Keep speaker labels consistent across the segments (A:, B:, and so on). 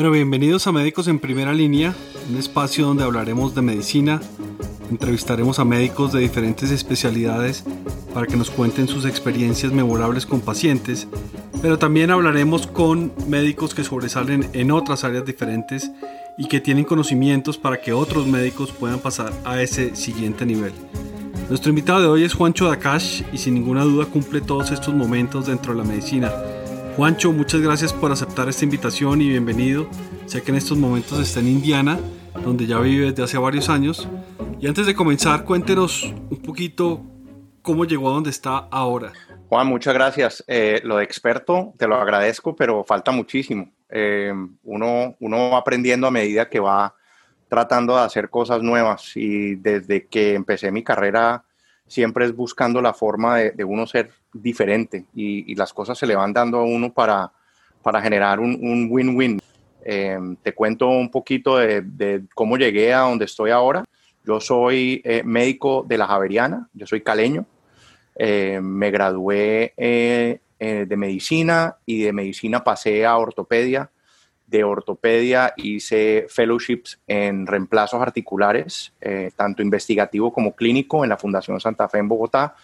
A: Bueno, bienvenidos a Médicos en Primera Línea, un espacio donde hablaremos de medicina, entrevistaremos a médicos de diferentes especialidades para que nos cuenten sus experiencias memorables con pacientes, pero también hablaremos con médicos que sobresalen en otras áreas diferentes y que tienen conocimientos para que otros médicos puedan pasar a ese siguiente nivel. Nuestro invitado de hoy es Juancho Dakash y sin ninguna duda cumple todos estos momentos dentro de la medicina Juancho, muchas gracias por aceptar esta invitación y bienvenido. Sé que en estos momentos está en Indiana, donde ya vive desde hace varios años. Y antes de comenzar, cuéntenos un poquito cómo llegó a donde está ahora.
B: Juan, muchas gracias. Eh, lo de experto, te lo agradezco, pero falta muchísimo. Eh, uno, uno va aprendiendo a medida que va tratando de hacer cosas nuevas y desde que empecé mi carrera siempre es buscando la forma de, uno ser diferente y, las cosas se le van dando a uno para, para generar un win-win. Em, te cuento un poquito de, cómo llegué a donde estoy ahora. Yo soy eh, médico de la Javeriana, yo soy caleño. Em, me gradué eh, eh, de medicina y de medicina pasé a ortopedia de ortopedia hice fellowships en reemplazos articulares, eh, tanto investigativo como clínico, en la Fundación Santa Fe en Bogotá.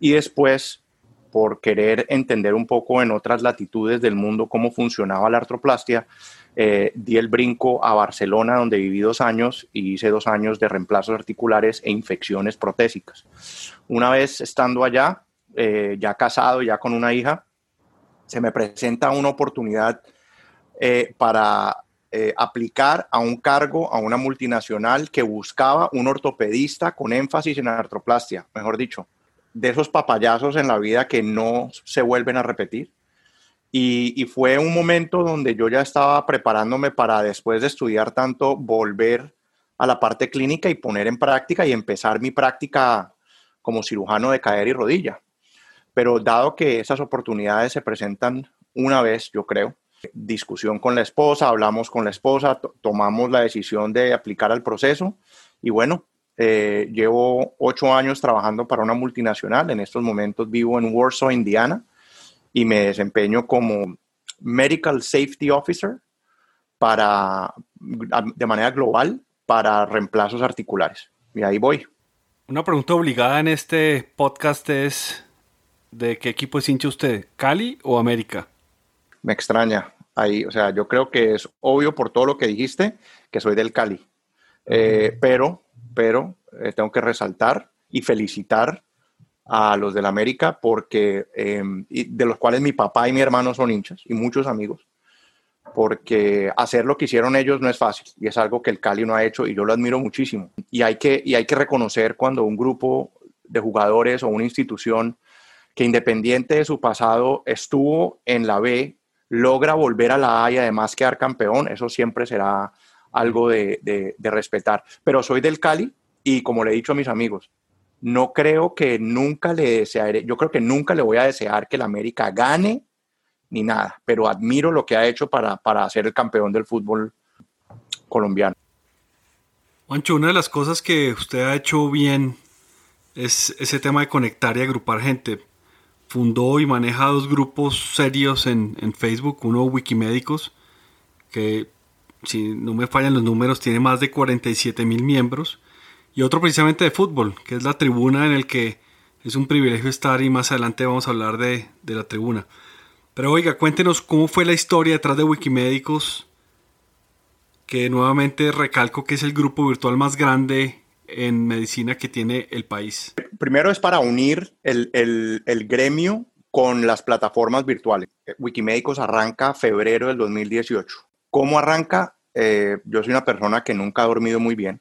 B: Y después, por querer entender un poco en otras latitudes del mundo cómo funcionaba la artroplastia, eh, di el brinco a Barcelona, donde viví dos años y hice dos años de reemplazos articulares e infecciones protésicas. Una vez estando allá, eh, ya casado, ya con una hija, se me presenta una oportunidad eh, para eh, aplicar a un cargo a una multinacional que buscaba un ortopedista con énfasis en artroplastia, mejor dicho, de esos papayazos en la vida que no se vuelven a repetir. Y, fue un momento donde yo ya estaba preparándome para después de estudiar tanto volver a la parte clínica y poner en práctica y empezar mi práctica como cirujano de cadera y rodilla. Pero dado que esas oportunidades se presentan una vez, yo creo, discusión con la esposa, hablamos con la esposa, tomamos la decisión de aplicar al proceso y bueno, eh, llevo ocho años trabajando para una multinacional, en estos momentos vivo en Warsaw, Indiana y me desempeño como Medical Safety Officer para, de manera global para reemplazos articulares. Y ahí voy.
A: Una pregunta obligada en este podcast es, ¿de qué equipo es hincha usted? ¿Cali o América?
B: Me extraña ahí. O sea, yo creo que es obvio por todo lo que dijiste que soy del Cali. Eh, pero, pero eh, tengo que resaltar y felicitar a los del América porque em, de los cuales mi papá y mi hermano son hinchas y muchos amigos porque hacer lo que hicieron ellos no es fácil y es algo que el Cali no ha hecho y yo lo admiro muchísimo y hay que y hay que reconocer cuando un grupo de jugadores o una institución que independiente de su pasado estuvo en la B logra volver a la A y además quedar campeón, eso siempre será algo de, respetar. Pero soy del Cali y como le he dicho a mis amigos, no creo que nunca le desearé, yo creo que nunca le voy a desear que la América gane ni nada, pero admiro lo que ha hecho para, para ser el campeón del fútbol colombiano.
A: Juancho, una de las cosas que usted ha hecho bien es ese tema de conectar y agrupar gente fundó y maneja dos grupos serios en, Facebook, uno Wikimédicos, que si no me fallan los números tiene más de 47 mil miembros, y otro precisamente de fútbol, que es la tribuna en el que es un privilegio estar y más adelante vamos a hablar de, de la tribuna. Pero oiga, cuéntenos cómo fue la historia detrás de Wikimédicos, que nuevamente recalco que es el grupo virtual más grande en medicina que tiene el país?
B: Primero es para unir el, el, gremio con las plataformas virtuales. Wikimédicos arranca febrero del 2018. ¿Cómo arranca? Eh, yo soy una persona que nunca ha dormido muy bien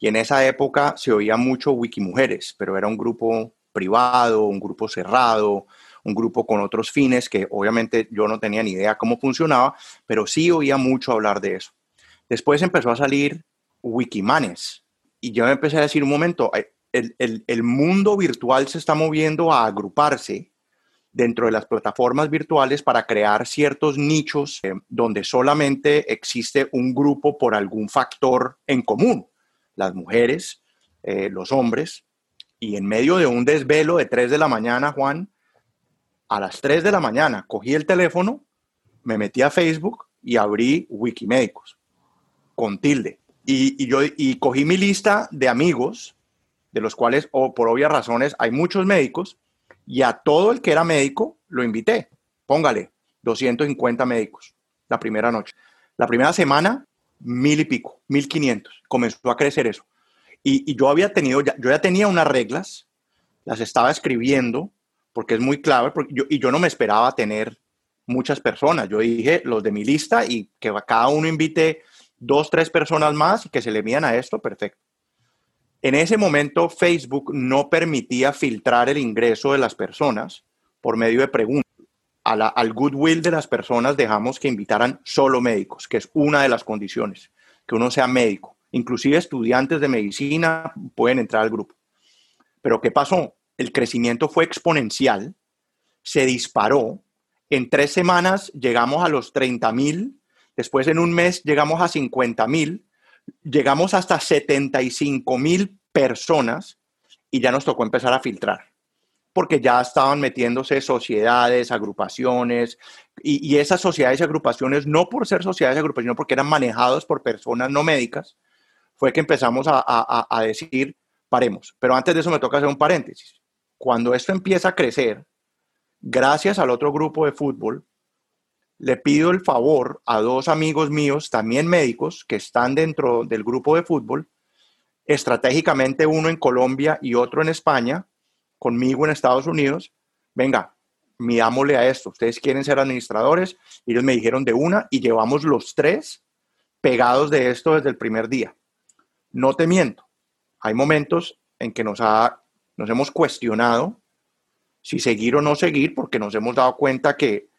B: y en esa época se oía mucho Wikimujeres, pero era un grupo privado, un grupo cerrado, un grupo con otros fines que obviamente yo no tenía ni idea cómo funcionaba, pero sí oía mucho hablar de eso. Después empezó a salir Wikimanes, y yo empecé a decir un momento, el, el, el, mundo virtual se está moviendo a agruparse dentro de las plataformas virtuales para crear ciertos nichos eh, donde solamente existe un grupo por algún factor en común, las mujeres, eh, los hombres, y en medio de un desvelo de 3 de la mañana, Juan, a las 3 de la mañana cogí el teléfono, me metí a Facebook y abrí Wikimédicos con tilde. Y, yo y cogí mi lista de amigos, de los cuales, o por obvias razones, hay muchos médicos, y a todo el que era médico lo invité. Póngale 250 médicos la primera noche. La primera semana, mil y pico, mil quinientos. Comenzó a crecer eso. Y, yo había tenido, yo ya tenía unas reglas, las estaba escribiendo, porque es muy clave, porque yo, y yo no me esperaba tener muchas personas. Yo dije los de mi lista y que cada uno invite dos, tres personas más que se le mían a esto, perfecto. En ese momento Facebook no permitía filtrar el ingreso de las personas por medio de preguntas. al goodwill de las personas dejamos que invitaran solo médicos, que es una de las condiciones, que uno sea médico. Inclusive estudiantes de medicina pueden entrar al grupo. Pero ¿qué pasó? El crecimiento fue exponencial, se disparó. En tres semanas llegamos a los 30 mil, después en un mes llegamos a 50 mil, llegamos hasta 75 mil personas y ya nos tocó empezar a filtrar porque ya estaban metiéndose sociedades, agrupaciones, y, esas sociedades y agrupaciones, no por ser sociedades y agrupaciones, sino porque eran manejados por personas no médicas, fue que empezamos a, decir, paremos. Pero antes de eso me toca hacer un paréntesis. Cuando esto empieza a crecer, gracias al otro grupo de fútbol, le pido el favor a dos amigos míos, también médicos, que están dentro del grupo de fútbol, estratégicamente uno en Colombia y otro en España, conmigo en Estados Unidos, venga, mirámosle a esto, ustedes quieren ser administradores, ellos me dijeron de una y llevamos los tres pegados de esto desde el primer día. No te miento, hay momentos en que nos, ha, nos hemos cuestionado si seguir o no seguir, porque nos hemos dado cuenta que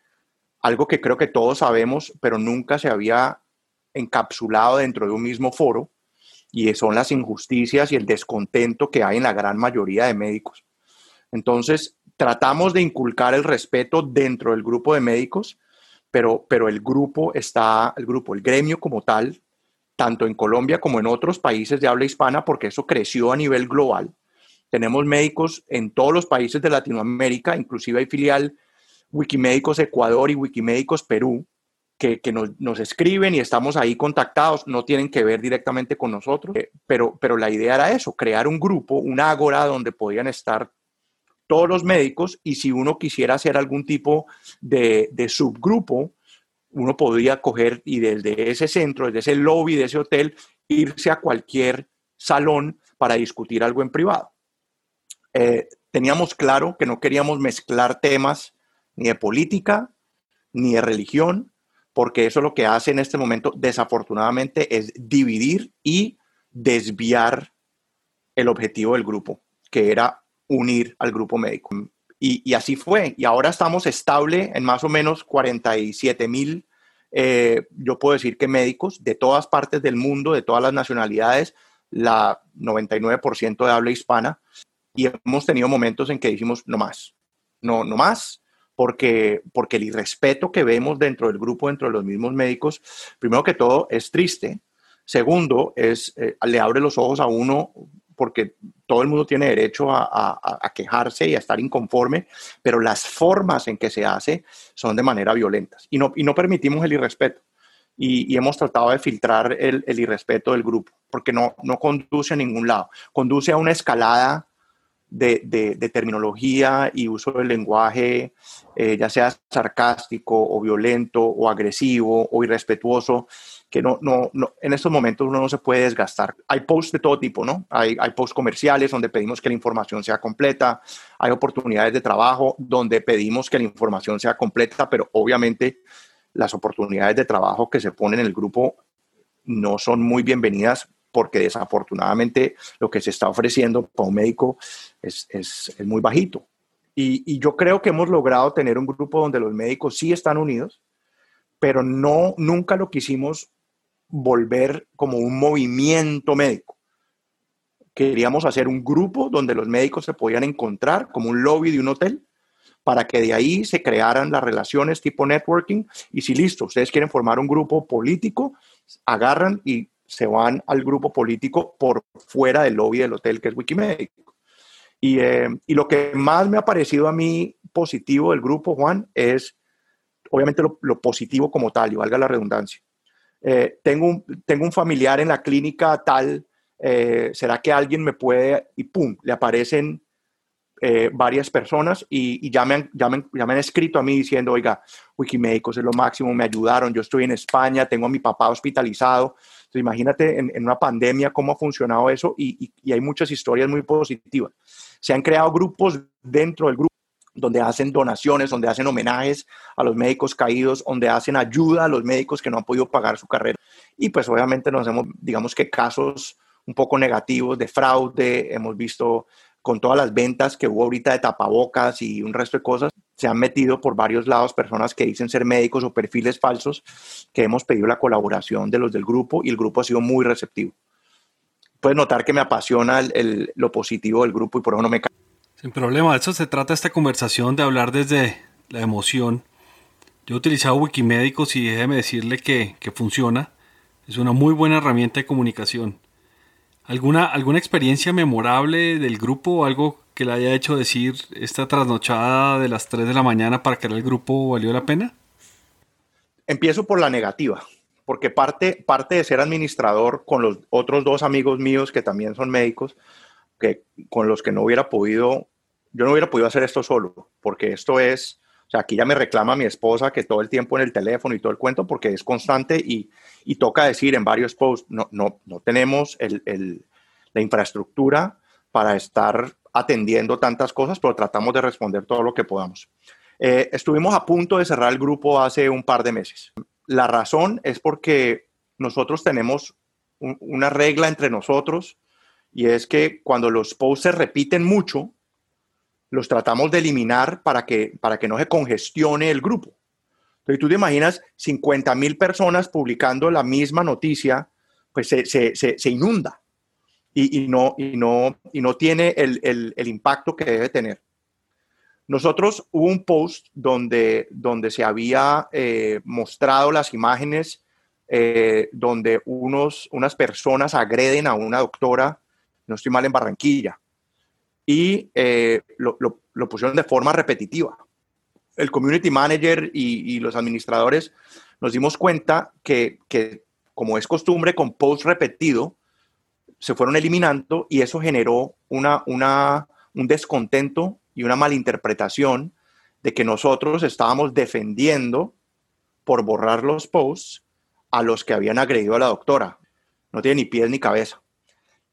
B: algo que creo que todos sabemos, pero nunca se había encapsulado dentro de un mismo foro, y son las injusticias y el descontento que hay en la gran mayoría de médicos. Entonces, tratamos de inculcar el respeto dentro del grupo de médicos, pero, pero el grupo está, el grupo, el gremio como tal, tanto en Colombia como en otros países de habla hispana, porque eso creció a nivel global. Tenemos médicos en todos los países de Latinoamérica, inclusive hay filial Wikimédicos Ecuador y Wikimédicos Perú, que, nos, escriben y estamos ahí contactados, no tienen que ver directamente con nosotros, eh, pero, pero la idea era eso, crear un grupo, un ágora donde podían estar todos los médicos y si uno quisiera hacer algún tipo de, de subgrupo, uno podría coger y desde ese centro, desde ese lobby de ese hotel, irse a cualquier salón para discutir algo en privado. Eh, teníamos claro que no queríamos mezclar temas ni de política ni de religión, porque eso lo que hace en este momento, desafortunadamente, es dividir y desviar el objetivo del grupo, que era unir al grupo médico. Y, así fue. Y ahora estamos estable en más o menos 47 mil, eh, yo puedo decir que médicos de todas partes del mundo, de todas las nacionalidades, la 99% de habla hispana. Y hemos tenido momentos en que dijimos, no más, no, no más, porque, porque el irrespeto que vemos dentro del grupo, dentro de los mismos médicos, primero que todo, es triste. Segundo, es, eh, le abre los ojos a uno porque todo el mundo tiene derecho a, quejarse y a estar inconforme, pero las formas en que se hace son de manera violentas y no, y no permitimos el irrespeto. Y, hemos tratado de filtrar el, irrespeto del grupo, porque no, no conduce a ningún lado. Conduce a una escalada de, terminología y uso del lenguaje, eh, ya sea sarcástico o violento o agresivo o irrespetuoso, que no, no, no, en estos momentos uno no se puede desgastar. Hay posts de todo tipo, ¿no? Hay, hay posts comerciales donde pedimos que la información sea completa, hay oportunidades de trabajo donde pedimos que la información sea completa, pero obviamente las oportunidades de trabajo que se ponen en el grupo no son muy bienvenidas porque desafortunadamente lo que se está ofreciendo para un médico es, es, muy bajito. Y, y, yo creo que hemos logrado tener un grupo donde los médicos sí están unidos, pero no, nunca lo quisimos volver como un movimiento médico. Queríamos hacer un grupo donde los médicos se podían encontrar como un lobby de un hotel para que de ahí se crearan las relaciones tipo networking y si listo, ustedes quieren formar un grupo político, agarran y se van al grupo político por fuera del lobby del hotel que es Wikimédico. Y, eh, y lo que más me ha parecido a mí positivo del grupo, Juan, es obviamente lo, positivo como tal, y valga la redundancia. Eh, tengo, un, tengo un familiar en la clínica tal, eh, ¿será que alguien me puede? Y pum, le aparecen varias personas y, ya, me han, ya, me, han, escrito a mí diciendo, oiga, Wikimédicos es lo máximo, me ayudaron, yo estoy en España, tengo a mi papá hospitalizado. Entonces, imagínate en, una pandemia cómo ha funcionado eso y, y, hay muchas historias muy positivas. Se han creado grupos dentro del grupo donde hacen donaciones, donde hacen homenajes a los médicos caídos, donde hacen ayuda a los médicos que no han podido pagar su carrera. Y pues obviamente nos hemos, digamos que casos un poco negativos de fraude, hemos visto con todas las ventas que hubo ahorita de tapabocas y un resto de cosas, se han metido por varios lados personas que dicen ser médicos o perfiles falsos, que hemos pedido la colaboración de los del grupo y el grupo ha sido muy receptivo. Puedes notar que me apasiona lo positivo del grupo y por eso no me
A: Sin problema, de eso se trata esta conversación, de hablar desde la emoción. Yo he utilizado Wikimédicos y déjeme decirle que, que funciona. Es una muy buena herramienta de comunicación. ¿Alguna, ¿Alguna experiencia memorable del grupo algo que le haya hecho decir esta trasnochada de las 3 de la mañana para crear el grupo valió la pena?
B: Empiezo por la negativa, porque parte, parte de ser administrador con los otros dos amigos míos que también son médicos, que, con los que no hubiera podido, yo no hubiera podido hacer esto solo, porque esto es, sea, aquí ya me reclama mi esposa que todo el tiempo en el teléfono y todo el cuento porque es constante y, y toca decir en varios posts, no, no, no tenemos el, el, la infraestructura para estar atendiendo tantas cosas, pero tratamos de responder todo lo que podamos. Eh, estuvimos a punto de cerrar el grupo hace un par de meses. La razón es porque nosotros tenemos una regla entre nosotros y es que cuando los posts se repiten mucho, los tratamos de eliminar para que, para que no se congestione el grupo. Entonces tú te imaginas 50 mil personas publicando la misma noticia, pues se, se, se, inunda y, y, no, y, no, y no tiene el, el, el, impacto que debe tener. Nosotros hubo un post donde, donde se había eh, mostrado las imágenes eh, donde unos, unas personas agreden a una doctora, no estoy mal, en Barranquilla y eh, lo, pusieron de forma repetitiva. El community manager y, los administradores nos dimos cuenta que, como es costumbre, con post repetido, se fueron eliminando y eso generó un descontento y una malinterpretación de que nosotros estábamos defendiendo por borrar los posts a los que habían agredido a la doctora. No tiene ni pies ni cabeza.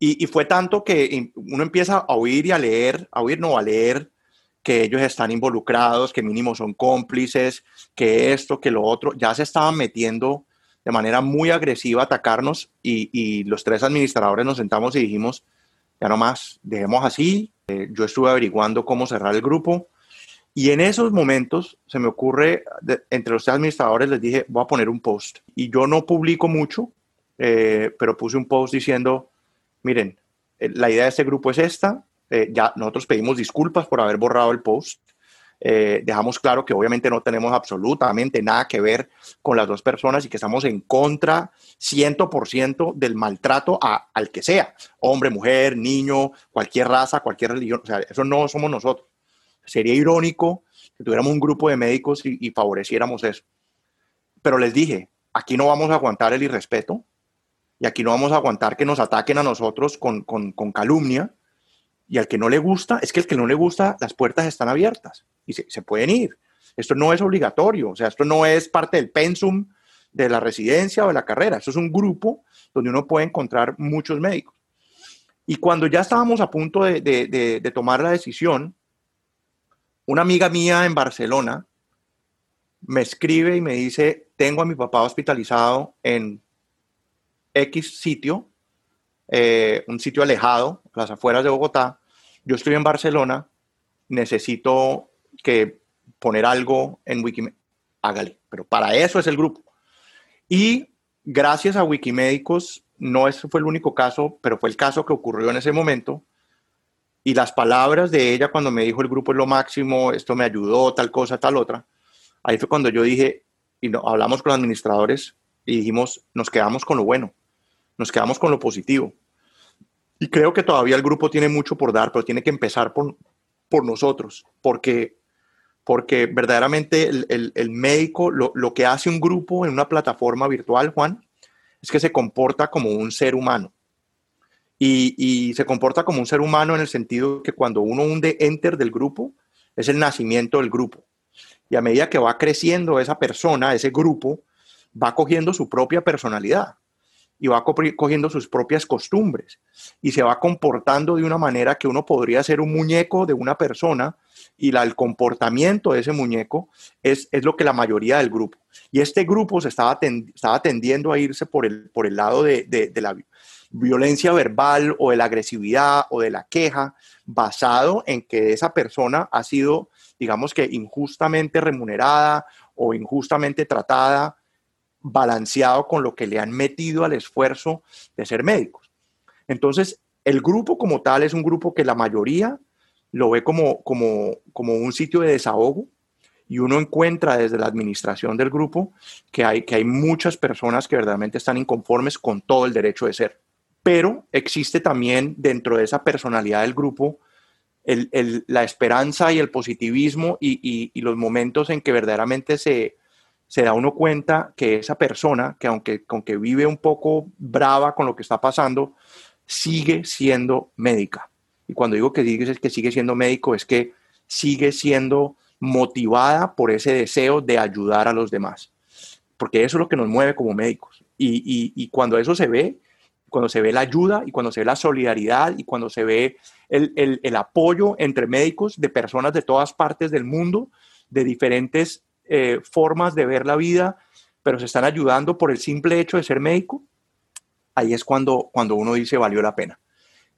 B: Y, fue tanto que uno empieza a oír y a leer, a oír, no, a leer que ellos están involucrados, que mínimo son cómplices, que esto, que lo otro, ya se estaban metiendo de manera muy agresiva a atacarnos y, los tres administradores nos sentamos y dijimos, ya no más, dejemos así. Eh, yo estuve averiguando cómo cerrar el grupo y en esos momentos se me ocurre, entre los tres administradores les dije, voy a poner un post. Y yo no publico mucho, eh, pero puse un post diciendo, miren, eh, la idea de este grupo es esta, eh, ya nosotros pedimos disculpas por haber borrado el post, eh, dejamos claro que obviamente no tenemos absolutamente nada que ver con las dos personas y que estamos en contra 100% del maltrato a, al que sea, hombre, mujer, niño, cualquier raza, cualquier religión, o sea, eso no somos nosotros. Sería irónico que tuviéramos un grupo de médicos y, y favoreciéramos eso. Pero les dije, aquí no vamos a aguantar el irrespeto, y aquí no vamos a aguantar que nos ataquen a nosotros con, con, con, calumnia. Y al que no le gusta, es que el que no le gusta, las puertas están abiertas y se, se pueden ir. Esto no es obligatorio, o sea, esto no es parte del pensum de la residencia o de la carrera. Esto es un grupo donde uno puede encontrar muchos médicos. Y cuando ya estábamos a punto de, de, de, de tomar la decisión, una amiga mía en Barcelona me escribe y me dice, tengo a mi papá hospitalizado en X sitio, eh, un sitio alejado, las afueras de Bogotá, yo estoy en Barcelona, necesito que poner algo en Wikimedia, hágale, pero para eso es el grupo. Y gracias a Wikimédicos, no ese fue el único caso, pero fue el caso que ocurrió en ese momento. Y las palabras de ella cuando me dijo el grupo es lo máximo, esto me ayudó, tal cosa, tal otra. Ahí fue cuando yo dije, y no, hablamos con los administradores y dijimos, nos quedamos con lo bueno nos quedamos con lo positivo. Y creo que todavía el grupo tiene mucho por dar, pero tiene que empezar por, por nosotros, porque, porque verdaderamente el, médico, lo, lo, que hace un grupo en una plataforma virtual, Juan, es que se comporta como un ser humano. Y, y, se comporta como un ser humano en el sentido que cuando uno hunde enter del grupo, es el nacimiento del grupo. Y a medida que va creciendo esa persona, ese grupo, va cogiendo su propia personalidad y va cogiendo sus propias costumbres y se va comportando de una manera que uno podría ser un muñeco de una persona y el comportamiento de ese muñeco es, es, lo que la mayoría del grupo. Y este grupo se estaba, estaba tendiendo a irse por el, por el lado de, de la violencia verbal o de la agresividad o de la queja basado en que esa persona ha sido, digamos que, injustamente remunerada o injustamente tratada balanceado con lo que le han metido al esfuerzo de ser médicos. Entonces, el grupo como tal es un grupo que la mayoría lo ve como, como, como un sitio de desahogo y uno encuentra desde la administración del grupo que hay, que hay muchas personas que verdaderamente están inconformes con todo el derecho de ser. Pero existe también dentro de esa personalidad del grupo la esperanza y el positivismo y, y los momentos en que verdaderamente se, se da uno cuenta que esa persona, que aunque, aunque vive un poco brava con lo que está pasando, sigue siendo médica. Y cuando digo que sigue, que sigue siendo médico, es que sigue siendo motivada por ese deseo de ayudar a los demás. Porque eso es lo que nos mueve como médicos. Y, cuando eso se ve, cuando se ve la ayuda y cuando se ve la solidaridad y cuando se ve el, el apoyo entre médicos de personas de todas partes del mundo, de diferentes eh, formas de ver la vida, pero se están ayudando por el simple hecho de ser médico, ahí es cuando, cuando uno dice valió la pena.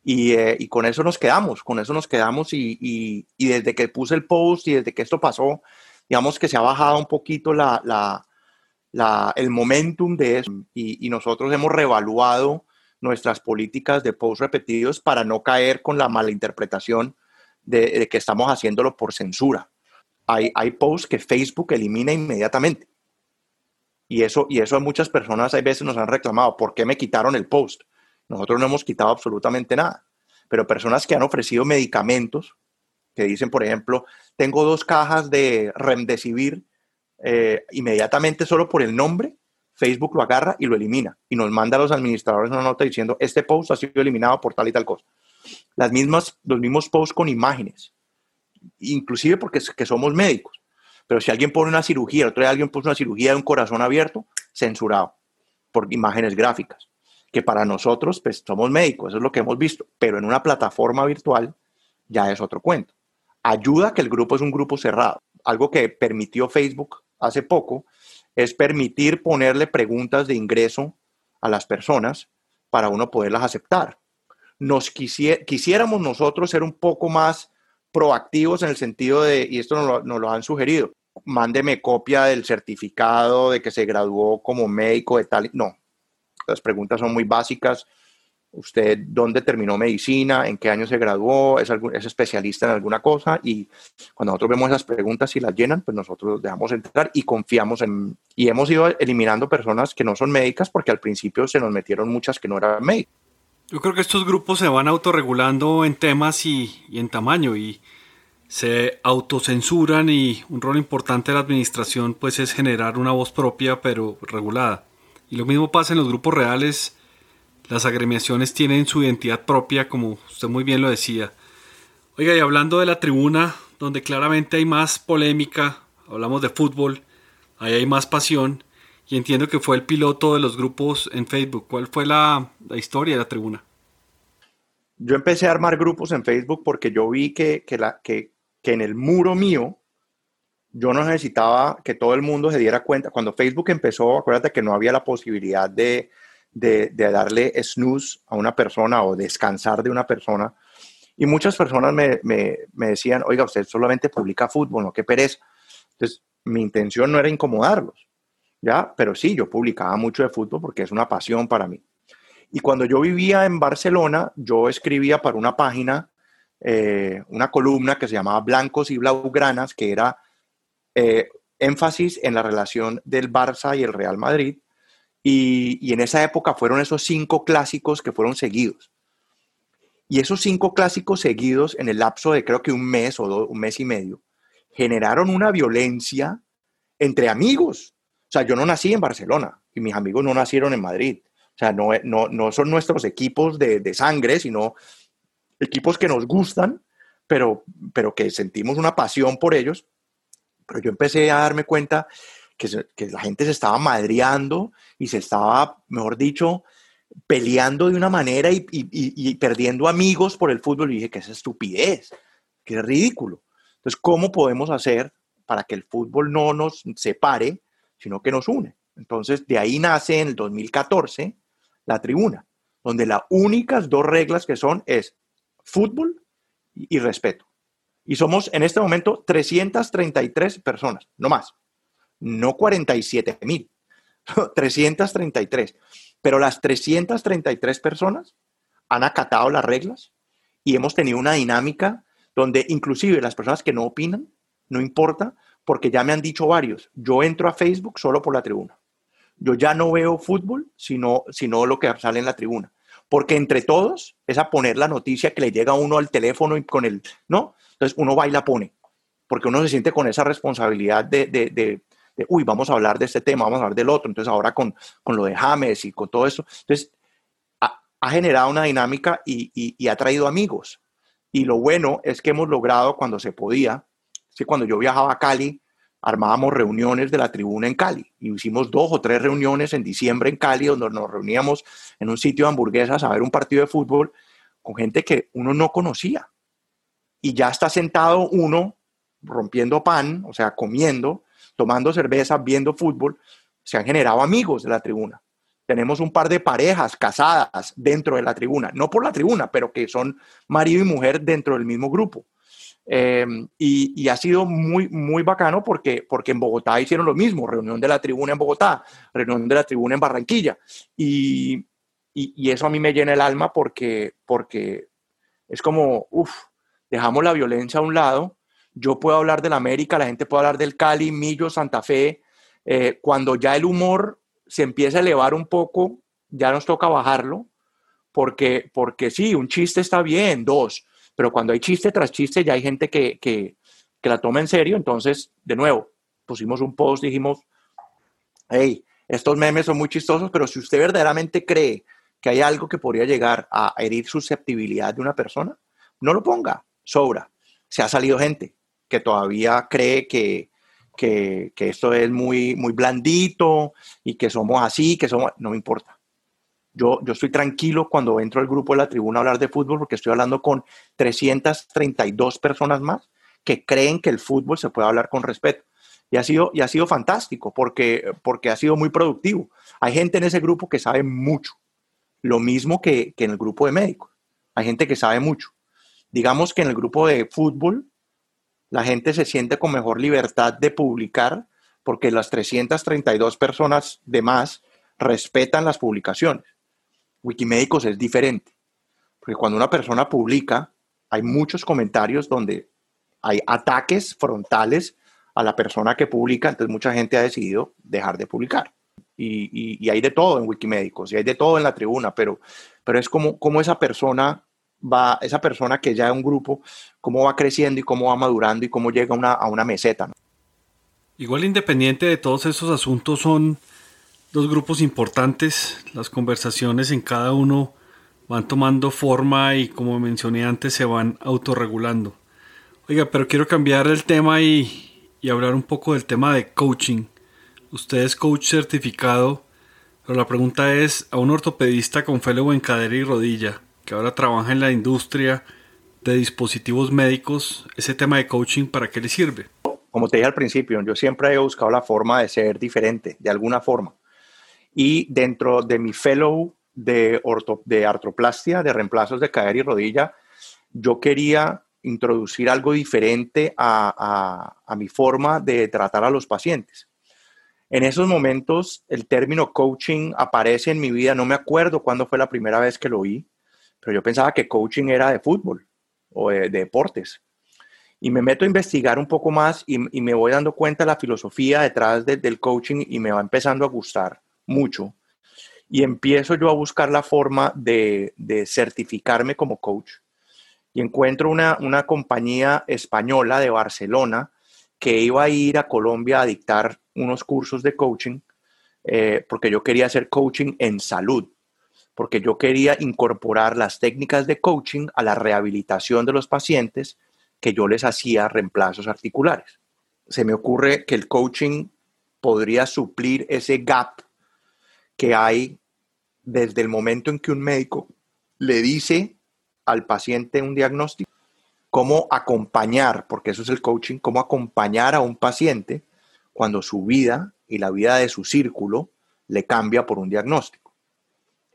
B: Y, eh, con eso nos quedamos, con eso nos quedamos y, desde que puse el post y desde que esto pasó, digamos que se ha bajado un poquito la, el momentum de eso y, nosotros hemos reevaluado nuestras políticas de post repetidos para no caer con la mala interpretación de que estamos haciéndolo por censura hay, posts que Facebook elimina inmediatamente. Y eso, y eso a muchas personas hay veces nos han reclamado, ¿por qué me quitaron el post? Nosotros no hemos quitado absolutamente nada. Pero personas que han ofrecido medicamentos, que dicen, por ejemplo, tengo dos cajas de Remdesivir, eh, inmediatamente solo por el nombre, Facebook lo agarra y lo elimina. Y nos manda a los administradores una nota diciendo, este post ha sido eliminado por tal y tal cosa. Las mismas, los mismos posts con imágenes inclusive porque que somos médicos. Pero si alguien pone una cirugía, otro día alguien pone una cirugía de un corazón abierto, censurado por imágenes gráficas. Que para nosotros, pues somos médicos, eso es lo que hemos visto. Pero en una plataforma virtual ya es otro cuento. Ayuda que el grupo es un grupo cerrado. Algo que permitió Facebook hace poco es permitir ponerle preguntas de ingreso a las personas para uno poderlas aceptar. Nos quisiéramos nosotros ser un poco más proactivos en el sentido de, y esto nos lo, han sugerido, mándeme copia del certificado de que se graduó como médico de tal. No, las preguntas son muy básicas. ¿Usted dónde terminó medicina? ¿En qué año se graduó? ¿Es, ¿Es especialista en alguna cosa? Y cuando nosotros vemos esas preguntas y las llenan, pues nosotros dejamos entrar y confiamos en... Y hemos ido eliminando personas que no son médicas porque al principio se nos metieron muchas que no eran médicas.
A: Yo creo que estos grupos se van autorregulando en temas y, en tamaño y se autocensuran y un rol importante de la administración pues es generar una voz propia pero regulada. Y lo mismo pasa en los grupos reales. Las agremiaciones tienen su identidad propia como usted muy bien lo decía. Oiga, y hablando de la tribuna, donde claramente hay más polémica, hablamos de fútbol, ahí hay más pasión, y entiendo que fue el piloto de los grupos en Facebook. ¿Cuál fue la, historia de la tribuna?
B: Yo empecé a armar grupos en Facebook porque yo vi que, la, que, en el muro mío yo no necesitaba que todo el mundo se diera cuenta. Cuando Facebook empezó, acuérdate que no había la posibilidad de, de, darle snooze a una persona o descansar de una persona. Y muchas personas me, me, me, decían, oiga, usted solamente publica fútbol, ¿no? Qué pereza. Entonces, mi intención no era incomodarlos. ¿Ya? Pero sí, yo publicaba mucho de fútbol porque es una pasión para mí. Y cuando yo vivía en Barcelona, yo escribía para una página, eh, una columna que se llamaba Blancos y Blaugranas, que era eh, énfasis en la relación del Barça y el Real Madrid. Y, y, en esa época fueron esos cinco clásicos que fueron seguidos. Y esos cinco clásicos seguidos en el lapso de creo que un mes o un mes y medio, generaron una violencia entre amigos. O sea, yo no nací en Barcelona y mis amigos no nacieron en Madrid. O sea, no, no, son nuestros equipos de, de, sangre, sino equipos que nos gustan, pero, pero que sentimos una pasión por ellos. Pero yo empecé a darme cuenta que, que la gente se estaba madreando y se estaba, mejor dicho, peleando de una manera y, y, perdiendo amigos por el fútbol. Y dije, que es estupidez, que es ridículo. Entonces, ¿cómo podemos hacer para que el fútbol no nos separe, sino que nos une? Entonces, de ahí nace en el 2014 la tribuna, donde las únicas dos reglas que son es fútbol y, respeto. Y somos en este momento 333 personas, no más, no 47 mil, 333. Pero las 333 personas han acatado las reglas y hemos tenido una dinámica donde inclusive las personas que no opinan, no importa, porque ya me han dicho varios, yo entro a Facebook solo por la tribuna. Yo ya no veo fútbol, sino, sino lo que sale en la tribuna. Porque entre todos es a poner la noticia que le llega a uno al teléfono y con el, ¿no? Entonces uno va y la pone, porque uno se siente con esa responsabilidad de, de uy, vamos a hablar de este tema, vamos a hablar del otro, entonces ahora con, con lo de James y con todo eso, entonces ha, generado una dinámica y, y, ha traído amigos. Y lo bueno es que hemos logrado cuando se podía, que cuando yo viajaba a Cali, armábamos reuniones de la tribuna en Cali. Y hicimos dos o tres reuniones en diciembre en Cali, donde nos reuníamos en un sitio de hamburguesas a ver un partido de fútbol con gente que uno no conocía. Y ya está sentado uno rompiendo pan, o sea, comiendo, tomando cerveza, viendo fútbol, se han generado amigos de la tribuna. Tenemos un par de parejas casadas dentro de la tribuna, no por la tribuna, pero que son marido y mujer dentro del mismo grupo. Em, y, ha sido muy, muy bacano porque, porque en Bogotá hicieron lo mismo, reunión de la tribuna en Bogotá, reunión de la tribuna en Barranquilla. Y, y, eso a mí me llena el alma porque, porque es como, uff, dejamos la violencia a un lado yo puedo hablar del América, la gente puede hablar del Cali, Millo, Santa Fe. Eh, cuando ya el humor se empieza a elevar un poco, ya nos toca bajarlo, porque, porque sí, un chiste está bien, dos, pero cuando hay chiste tras chiste ya hay gente que, que, que la toma en serio, entonces, de nuevo, pusimos un post, dijimos, hey, estos memes son muy chistosos, pero si usted verdaderamente cree que hay algo que podría llegar a herir susceptibilidad de una persona, no lo ponga, sobra. Se ha salido gente, que todavía cree que, que, esto es muy, muy blandito y que somos así, que somos, no me importa. Yo, yo estoy tranquilo cuando entro al grupo de la tribuna a hablar de fútbol porque estoy hablando con 332 personas más que creen que el fútbol se puede hablar con respeto. Y ha sido, y ha sido fantástico porque, porque ha sido muy productivo. Hay gente en ese grupo que sabe mucho, lo mismo que, que en el grupo de médicos. Hay gente que sabe mucho. Digamos que en el grupo de fútbol la gente se siente con mejor libertad de publicar porque las 332 personas de más respetan las publicaciones. Wikimédicos es diferente, porque cuando una persona publica, hay muchos comentarios donde hay ataques frontales a la persona que publica, entonces mucha gente ha decidido dejar de publicar. Y, hay de todo en Wikimédicos, y hay de todo en la tribuna, pero, pero es como, como esa persona va, esa persona que ya es un grupo, cómo va creciendo y cómo va madurando y cómo llega a una meseta.
A: Igual independiente de todos esos asuntos son dos grupos importantes, las conversaciones en cada uno van tomando forma y como mencioné antes se van autorregulando. Oiga, pero quiero cambiar el tema y, y hablar un poco del tema de coaching. Usted es coach certificado, pero la pregunta es, a un ortopedista con fellow en cadera y rodilla, que ahora trabaja en la industria de dispositivos médicos, ese tema de coaching, ¿para qué le sirve?
B: Como te dije al principio, yo siempre he buscado la forma de ser diferente, de alguna forma. Y dentro de mi fellow de, de artroplastia, de reemplazos de cadera y rodilla, yo quería introducir algo diferente a, a, mi forma de tratar a los pacientes. En esos momentos, el término coaching aparece en mi vida, no me acuerdo cuándo fue la primera vez que lo oí, pero yo pensaba que coaching era de fútbol o de, deportes. Y me meto a investigar un poco más y, me voy dando cuenta de la filosofía detrás del coaching y me va empezando a gustar mucho. Y empiezo yo a buscar la forma de, certificarme como coach. Y encuentro una, una compañía española de Barcelona que iba a ir a Colombia a dictar unos cursos de coaching, eh, porque yo quería hacer coaching en salud, porque yo quería incorporar las técnicas de coaching a la rehabilitación de los pacientes que yo les hacía reemplazos articulares. Se me ocurre que el coaching podría suplir ese gap que hay desde el momento en que un médico le dice al paciente un diagnóstico, cómo acompañar, porque eso es el coaching, cómo acompañar a un paciente cuando su vida y la vida de su círculo le cambia por un diagnóstico.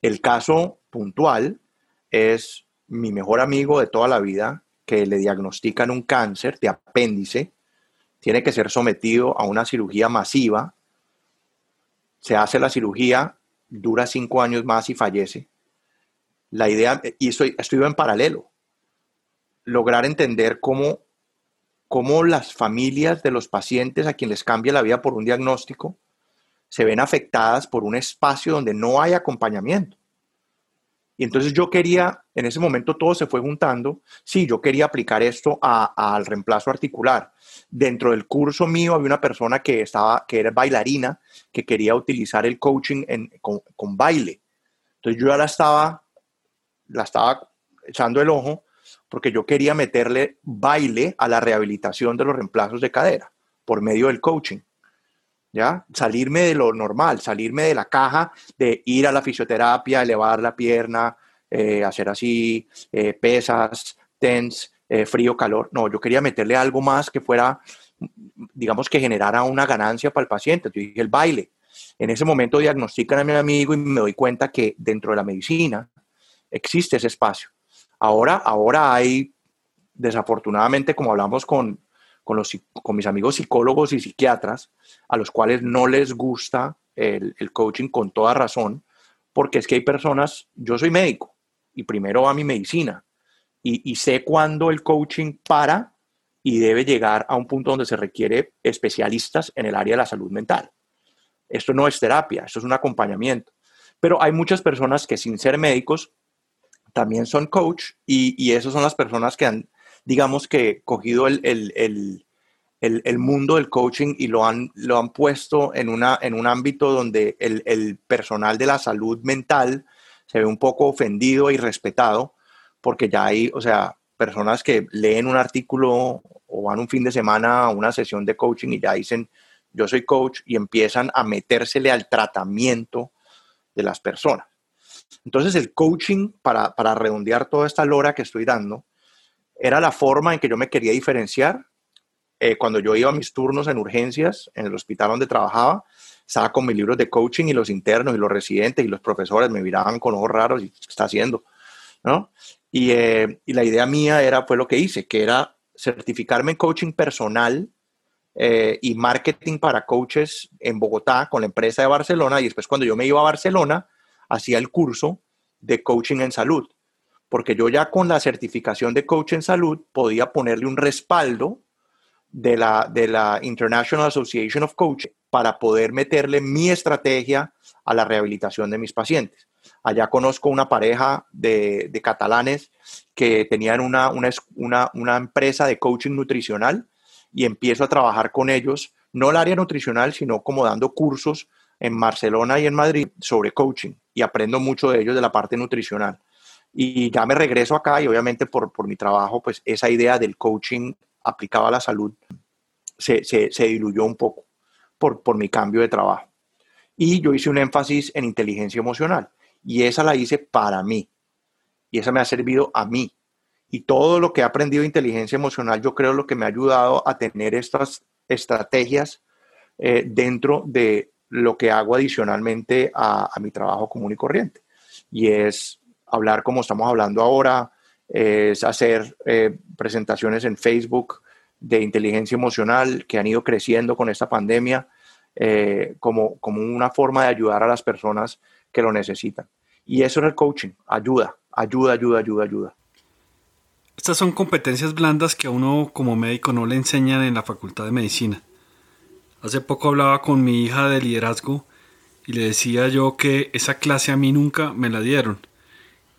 B: El caso puntual es mi mejor amigo de toda la vida que le diagnostican un cáncer de apéndice, tiene que ser sometido a una cirugía masiva se hace la cirugía, dura cinco años más y fallece. La idea, y estoy, estoy en paralelo, lograr entender cómo, cómo las familias de los pacientes a quien les cambia la vida por un diagnóstico se ven afectadas por un espacio donde no hay acompañamiento. Y entonces yo quería, en ese momento todo se fue juntando, sí, yo quería aplicar esto al reemplazo articular. Dentro del curso mío había una persona que, estaba, que era bailarina, que quería utilizar el coaching con, baile. Entonces yo ya la estaba, la estaba echando el ojo porque yo quería meterle baile a la rehabilitación de los reemplazos de cadera por medio del coaching. ¿Ya? Salirme de lo normal, salirme de la caja de ir a la fisioterapia, elevar la pierna, eh, hacer así eh, pesas, tens, eh, frío, calor. No, yo quería meterle algo más que fuera, digamos, que generara una ganancia para el paciente. Yo dije el baile. En ese momento diagnostican a mi amigo y me doy cuenta que dentro de la medicina existe ese espacio. Ahora, ahora hay, desafortunadamente, como hablamos con, con, los, con mis amigos psicólogos y psiquiatras, a los cuales no les gusta el, coaching con toda razón, porque es que hay personas, yo soy médico y primero va mi medicina y, sé cuándo el coaching para y debe llegar a un punto donde se requiere especialistas en el área de la salud mental. Esto no es terapia, esto es un acompañamiento. Pero hay muchas personas que sin ser médicos también son coach y, y esas son las personas que han digamos que, cogido el, mundo del coaching y lo han, lo han puesto en, una, en un ámbito donde el, personal de la salud mental se ve un poco ofendido y respetado, porque ya hay, o sea, personas que leen un artículo o van un fin de semana a una sesión de coaching y ya dicen, yo soy coach y empiezan a metérsele al tratamiento de las personas. Entonces el coaching, para, para redondear toda esta lora que estoy dando, era la forma en que yo me quería diferenciar. Eh, cuando yo iba a mis turnos en urgencias, en el hospital donde trabajaba, estaba con mis libros de coaching y los internos y los residentes y los profesores me miraban con ojos raros y ¿qué está haciendo? ¿No? Y, eh, y, la idea mía era, fue lo que hice, que era certificarme en coaching personal eh, y marketing para coaches en Bogotá con la empresa de Barcelona y después cuando yo me iba a Barcelona, hacía el curso de coaching en salud porque yo ya con la certificación de coach en salud podía ponerle un respaldo de la, de la International Association of Coaches para poder meterle mi estrategia a la rehabilitación de mis pacientes. Allá conozco una pareja de, catalanes que tenían una, una, una empresa de coaching nutricional y empiezo a trabajar con ellos, no el área nutricional, sino como dando cursos en Barcelona y en Madrid sobre coaching y aprendo mucho de ellos de la parte nutricional. Y ya me regreso acá y obviamente por, por mi trabajo, pues esa idea del coaching aplicado a la salud se, se, se diluyó un poco por, por mi cambio de trabajo. Y yo hice un énfasis en inteligencia emocional y esa la hice para mí. Y esa me ha servido a mí. Y todo lo que he aprendido de inteligencia emocional, yo creo lo que me ha ayudado a tener estas estrategias eh, dentro de lo que hago adicionalmente a, a mi trabajo común y corriente. Y es hablar como estamos hablando ahora, es hacer eh, presentaciones en Facebook de inteligencia emocional que han ido creciendo con esta pandemia eh, como, como una forma de ayudar a las personas que lo necesitan. Y eso es el coaching, ayuda, ayuda, ayuda, ayuda, ayuda.
A: Estas son competencias blandas que a uno como médico no le enseñan en la Facultad de Medicina. Hace poco hablaba con mi hija de liderazgo y le decía yo que esa clase a mí nunca me la dieron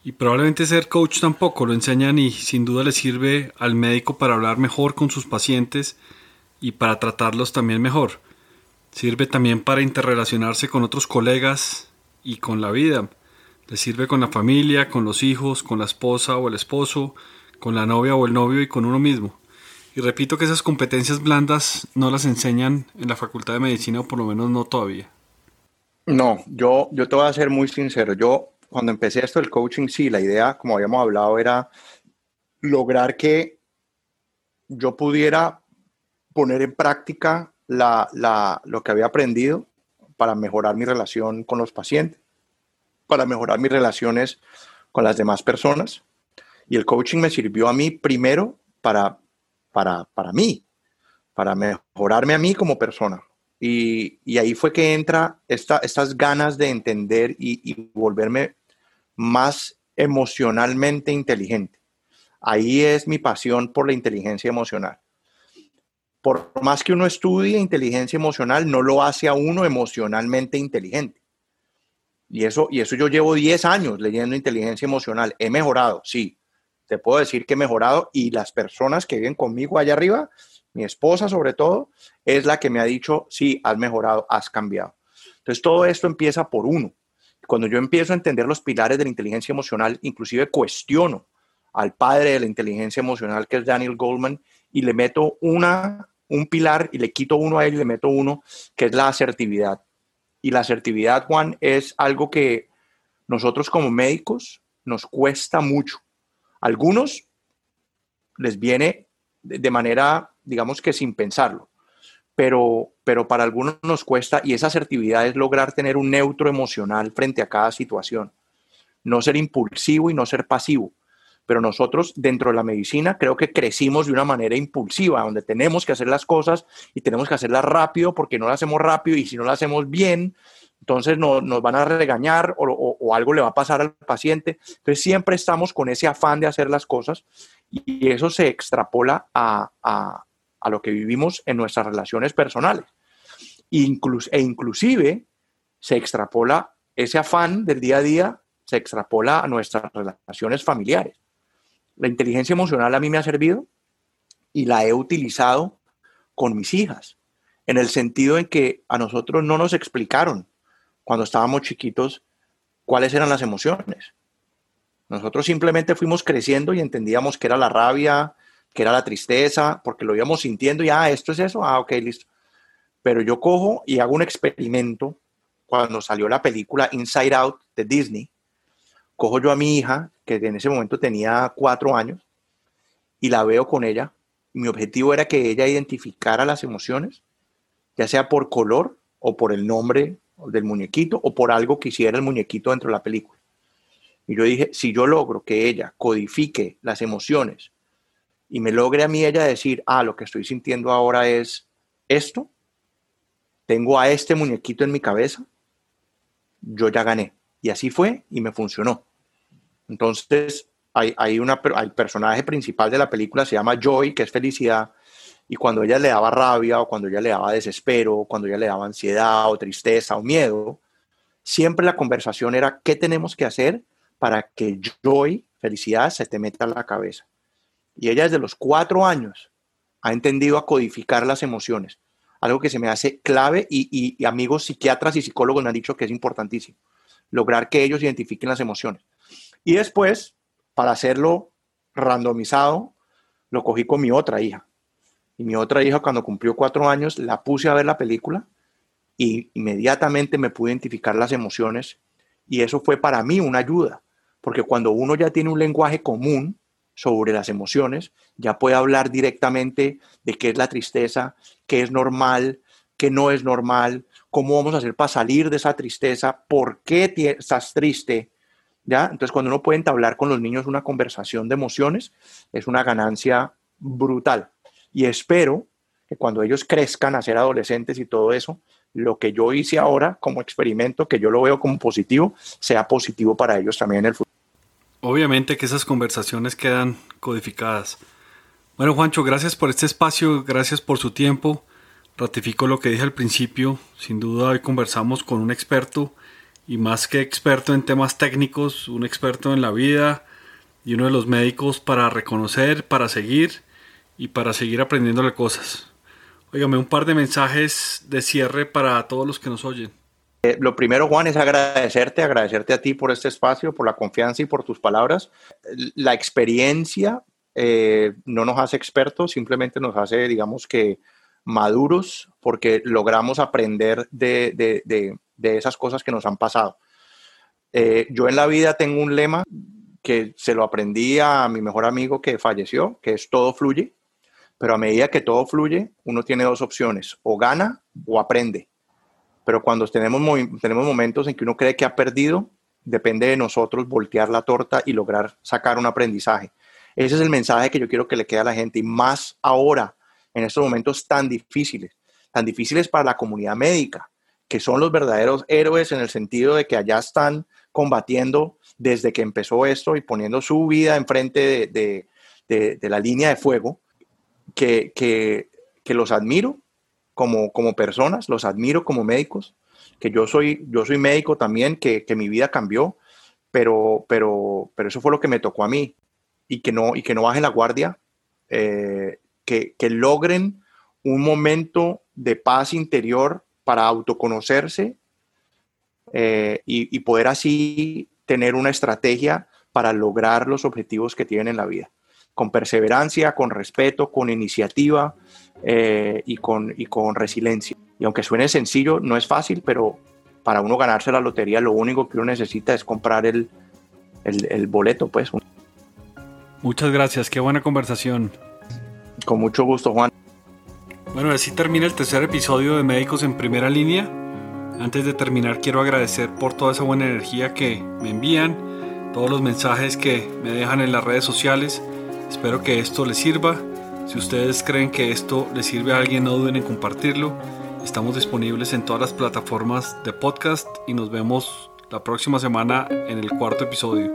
A: y probablemente ser coach tampoco lo enseñan y sin duda le sirve al médico para hablar mejor con sus pacientes, y para tratarlos también mejor. Sirve también para interrelacionarse con otros colegas y con la vida. Le sirve con la familia, con los hijos, con la esposa o el esposo, con la novia o el novio y con uno mismo. Y repito que esas competencias blandas no las enseñan en la Facultad de Medicina o por lo menos no todavía.
B: No, yo, yo te voy a ser muy sincero. Yo cuando empecé esto del coaching, sí, la idea, como habíamos hablado, era lograr que yo pudiera poner en práctica lo que había aprendido para mejorar mi relación con los pacientes, para mejorar mis relaciones con las demás personas. Y el coaching me sirvió a mí primero para, para, para mí, para mejorarme a mí como persona. Y, ahí fue que entra esta, estas ganas de entender y volverme más emocionalmente inteligente. Ahí es mi pasión por la inteligencia emocional. Por más que uno estudie inteligencia emocional, no lo hace a uno emocionalmente inteligente. Y eso, y eso yo llevo 10 años leyendo inteligencia emocional. He mejorado, sí. Te puedo decir que he mejorado y las personas que viven conmigo allá arriba, mi esposa sobre todo, es la que me ha dicho, sí, has mejorado, has cambiado. Entonces todo esto empieza por uno. Cuando yo empiezo a entender los pilares de la inteligencia emocional, inclusive cuestiono al padre de la inteligencia emocional, que es Daniel Goldman, y le meto una, un pilar y le quito uno a él y le meto uno, que es la asertividad. Y la asertividad, Juan, es algo que nosotros como médicos nos cuesta mucho. algunos les viene de manera, digamos que sin pensarlo pero, pero para algunos nos cuesta y esa asertividad es lograr tener un neutro emocional frente a cada situación. No ser impulsivo y no ser pasivo. Pero nosotros dentro de la medicina creo que crecimos de una manera impulsiva, donde tenemos que hacer las cosas y tenemos que hacerlas rápido porque no las hacemos rápido y si no las hacemos bien, entonces nos van a regañar o, algo le va a pasar al paciente. Entonces siempre estamos con ese afán de hacer las cosas y eso se extrapola a lo que vivimos en nuestras relaciones personales. e inclusive se extrapola ese afán del día a día, se extrapola a nuestras relaciones familiares. La inteligencia emocional a mí me ha servido y la he utilizado con mis hijas, en el sentido en que a nosotros no nos explicaron cuando estábamos chiquitos cuáles eran las emociones. Nosotros simplemente fuimos creciendo y entendíamos que era la rabia, que era la tristeza, porque lo íbamos sintiendo y, ah, esto es eso, ah, ok, listo. Pero yo cojo y hago un experimento cuando salió la película Inside Out de Disney. Cojo yo a mi hija, que en ese momento tenía cuatro años, y la veo con ella. mi objetivo era que ella identificara las emociones, ya sea por color o por el nombre del muñequito o por algo que hiciera el muñequito dentro de la película. Y yo dije, si yo logro que ella codifique las emociones y me logre a mí ella decir, ah, lo que estoy sintiendo ahora es esto, tengo a este muñequito en mi cabeza, yo ya gané. Y así fue y me funcionó. Entonces, hay, hay, una, el personaje principal de la película, se llama Joy, que es felicidad, y cuando ella le daba rabia o cuando ella le daba desespero, cuando ella le daba ansiedad o tristeza o miedo, siempre la conversación era, ¿qué tenemos que hacer para que Joy, felicidad, se te meta en la cabeza? Y ella desde los cuatro años ha entendido a codificar las emociones, algo que se me hace clave y, amigos psiquiatras y psicólogos me han dicho que es importantísimo, lograr que ellos identifiquen las emociones. Y después, para hacerlo randomizado, lo cogí con mi otra hija. Y mi otra hija, cuando cumplió cuatro años, la puse a ver la película y inmediatamente me pude identificar las emociones. Y eso fue para mí una ayuda, porque cuando uno ya tiene un lenguaje común, sobre las emociones, ya puede hablar directamente de qué es la tristeza, qué es normal, qué no es normal, cómo vamos a hacer para salir de esa tristeza, por qué estás triste, ¿ya? Entonces, cuando uno puede entablar con los niños una conversación de emociones, es una ganancia brutal. Y espero que cuando ellos crezcan a ser adolescentes y todo eso, lo que yo hice ahora como experimento, que yo lo veo como positivo, sea positivo para ellos también en el futuro.
A: Obviamente que esas conversaciones quedan codificadas. Bueno, Juancho, gracias por este espacio, gracias por su tiempo. Ratifico lo que dije al principio. Sin duda hoy conversamos con un experto y más que experto en temas técnicos, un experto en la vida y uno de los médicos para reconocer, para seguir y para seguir aprendiéndole cosas. Óigame, un par de mensajes de cierre para todos los que nos oyen.
B: Eh, lo primero, Juan, es agradecerte, agradecerte a ti por este espacio, por la confianza y por tus palabras. La experiencia eh, no nos hace expertos, simplemente nos hace, digamos que, maduros porque logramos aprender de, esas cosas que nos han pasado. Eh, yo en la vida tengo un lema que se lo aprendí a mi mejor amigo que falleció, que es todo fluye, pero a medida que todo fluye, uno tiene dos opciones, o gana o aprende. Pero cuando tenemos, tenemos momentos en que uno cree que ha perdido, depende de nosotros voltear la torta y lograr sacar un aprendizaje. Ese es el mensaje que yo quiero que le quede a la gente y más ahora, en estos momentos tan difíciles, tan difíciles para la comunidad médica, que son los verdaderos héroes en el sentido de que allá están combatiendo desde que empezó esto y poniendo su vida enfrente de, de, la línea de fuego, que, que, que los admiro como, como personas, los admiro como médicos, que yo soy, yo soy médico también, que, que mi vida cambió, pero, pero, pero eso fue lo que me tocó a mí y que no, y que no bajen la guardia, eh, que, que, logren un momento de paz interior para autoconocerse eh, y, y, poder así tener una estrategia para lograr los objetivos que tienen en la vida, con perseverancia, con respeto, con iniciativa eh, y, con, y con resiliencia. Y aunque suene sencillo, no es fácil, pero para uno ganarse la lotería, lo único que uno necesita es comprar el, el, el boleto, pues.
A: Muchas gracias, qué buena conversación.
B: Con mucho gusto, Juan.
A: Bueno, así termina el tercer episodio de Médicos en Primera Línea. Antes de terminar, quiero agradecer por toda esa buena energía que me envían, todos los mensajes que me dejan en las redes sociales. Espero que esto les sirva. Si ustedes creen que esto les sirve a alguien, no duden en compartirlo. Estamos disponibles en todas las plataformas de podcast y nos vemos la próxima semana en el cuarto episodio.